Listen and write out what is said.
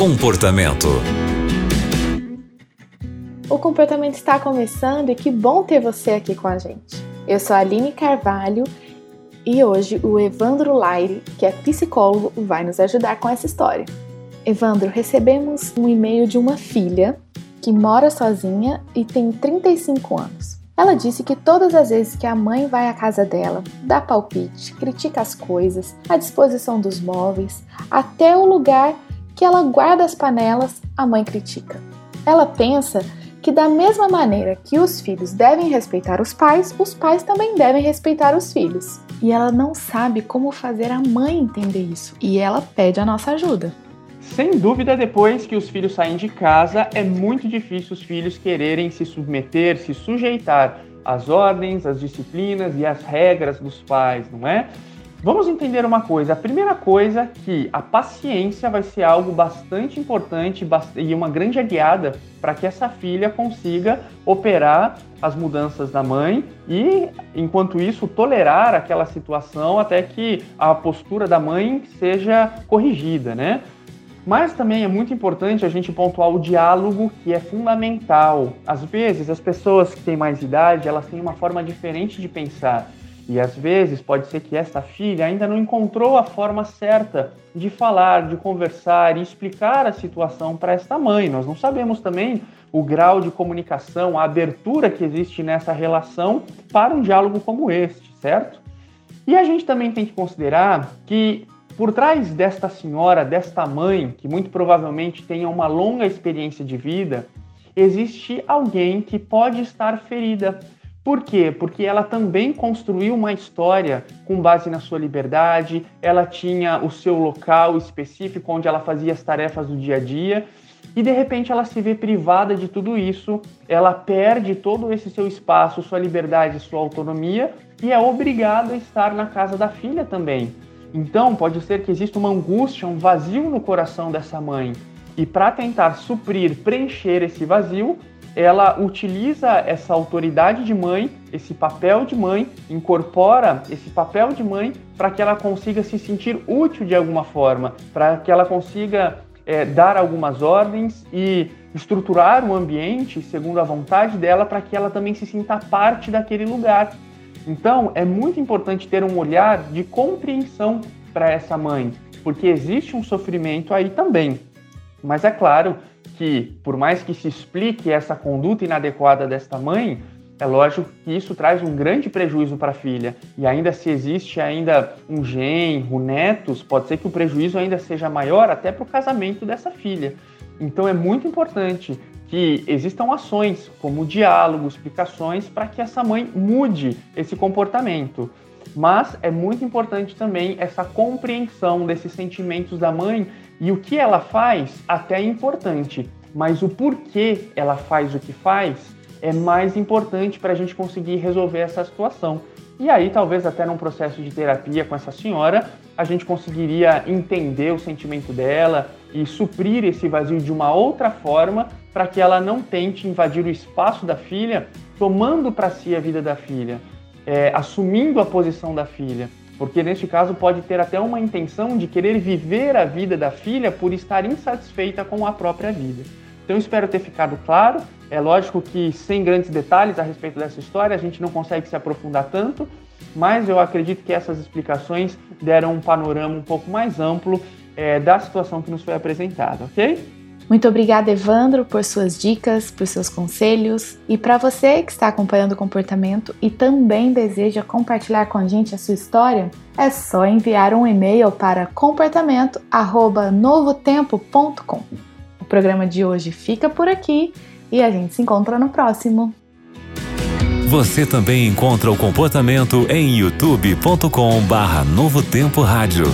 Comportamento. O comportamento está começando e que bom ter você aqui com a gente. Eu sou a Aline Carvalho e hoje o Evandro Laire, que é psicólogo, vai nos ajudar com essa história. Evandro, recebemos um e-mail de uma filha que mora sozinha e tem 35 anos. Ela disse que todas as vezes que a mãe vai à casa dela, dá palpite, critica as coisas, a disposição dos móveis, até o lugar que ela guarda as panelas, a mãe critica. Ela pensa que, da mesma maneira que os filhos devem respeitar os pais, os pais também devem respeitar os filhos. E ela não sabe como fazer a mãe entender isso, e ela pede a nossa ajuda. Sem dúvida, depois que os filhos saem de casa, é muito difícil os filhos quererem se submeter, se sujeitar às ordens, às disciplinas e às regras dos pais, não é? Vamos entender uma coisa. A primeira coisa é que a paciência vai ser algo bastante importante e uma grande aliada para que essa filha consiga operar as mudanças da mãe e, enquanto isso, tolerar aquela situação até que a postura da mãe seja corrigida, né? Mas também é muito importante a gente pontuar o diálogo, que é fundamental. Às vezes, as pessoas que têm mais idade, elas têm uma forma diferente de pensar. E às vezes pode ser que esta filha ainda não encontrou a forma certa de falar, de conversar e explicar a situação para esta mãe. Nós não sabemos também o grau de comunicação, a abertura que existe nessa relação para um diálogo como este, certo? E a gente também tem que considerar que por trás desta senhora, desta mãe, que muito provavelmente tenha uma longa experiência de vida, existe alguém que pode estar ferida. Por quê? Porque ela também construiu uma história com base na sua liberdade, ela tinha o seu local específico onde ela fazia as tarefas do dia a dia e de repente ela se vê privada de tudo isso, ela perde todo esse seu espaço, sua liberdade, sua autonomia e é obrigada a estar na casa da filha também. Então, pode ser que exista uma angústia, um vazio no coração dessa mãe. E para tentar suprir, preencher esse vazio, ela utiliza essa autoridade de mãe, esse papel de mãe, incorpora esse papel de mãe para que ela consiga se sentir útil de alguma forma, para que ela consiga é, dar algumas ordens e estruturar o ambiente segundo a vontade dela para que ela também se sinta parte daquele lugar. Então, é muito importante ter um olhar de compreensão para essa mãe, porque existe um sofrimento aí também. Mas é claro que, por mais que se explique essa conduta inadequada desta mãe, é lógico que isso traz um grande prejuízo para a filha. E ainda se existe ainda um genro, netos, pode ser que o prejuízo ainda seja maior até para o casamento dessa filha. Então é muito importante que existam ações, como diálogo, explicações, para que essa mãe mude esse comportamento. Mas é muito importante também essa compreensão desses sentimentos da mãe e o que ela faz até é importante, mas o porquê ela faz o que faz é mais importante para a gente conseguir resolver essa situação. E aí, talvez até num processo de terapia com essa senhora, a gente conseguiria entender o sentimento dela e suprir esse vazio de uma outra forma para que ela não tente invadir o espaço da filha, tomando para si a vida da filha, é, assumindo a posição da filha. Porque neste caso pode ter até uma intenção de querer viver a vida da filha por estar insatisfeita com a própria vida. Então espero ter ficado claro. É lógico que sem grandes detalhes a respeito dessa história a gente não consegue se aprofundar tanto, mas eu acredito que essas explicações deram um panorama um pouco mais amplo é, da situação que nos foi apresentada, ok? Muito obrigada, Evandro, por suas dicas, por seus conselhos. E para você que está acompanhando o comportamento e também deseja compartilhar com a gente a sua história, é só enviar um e-mail para comportamento@novotempo.com programa de hoje fica por aqui e a gente se encontra no próximo. Você também encontra o comportamento em youtube.com/barra Novo Tempo Rádio.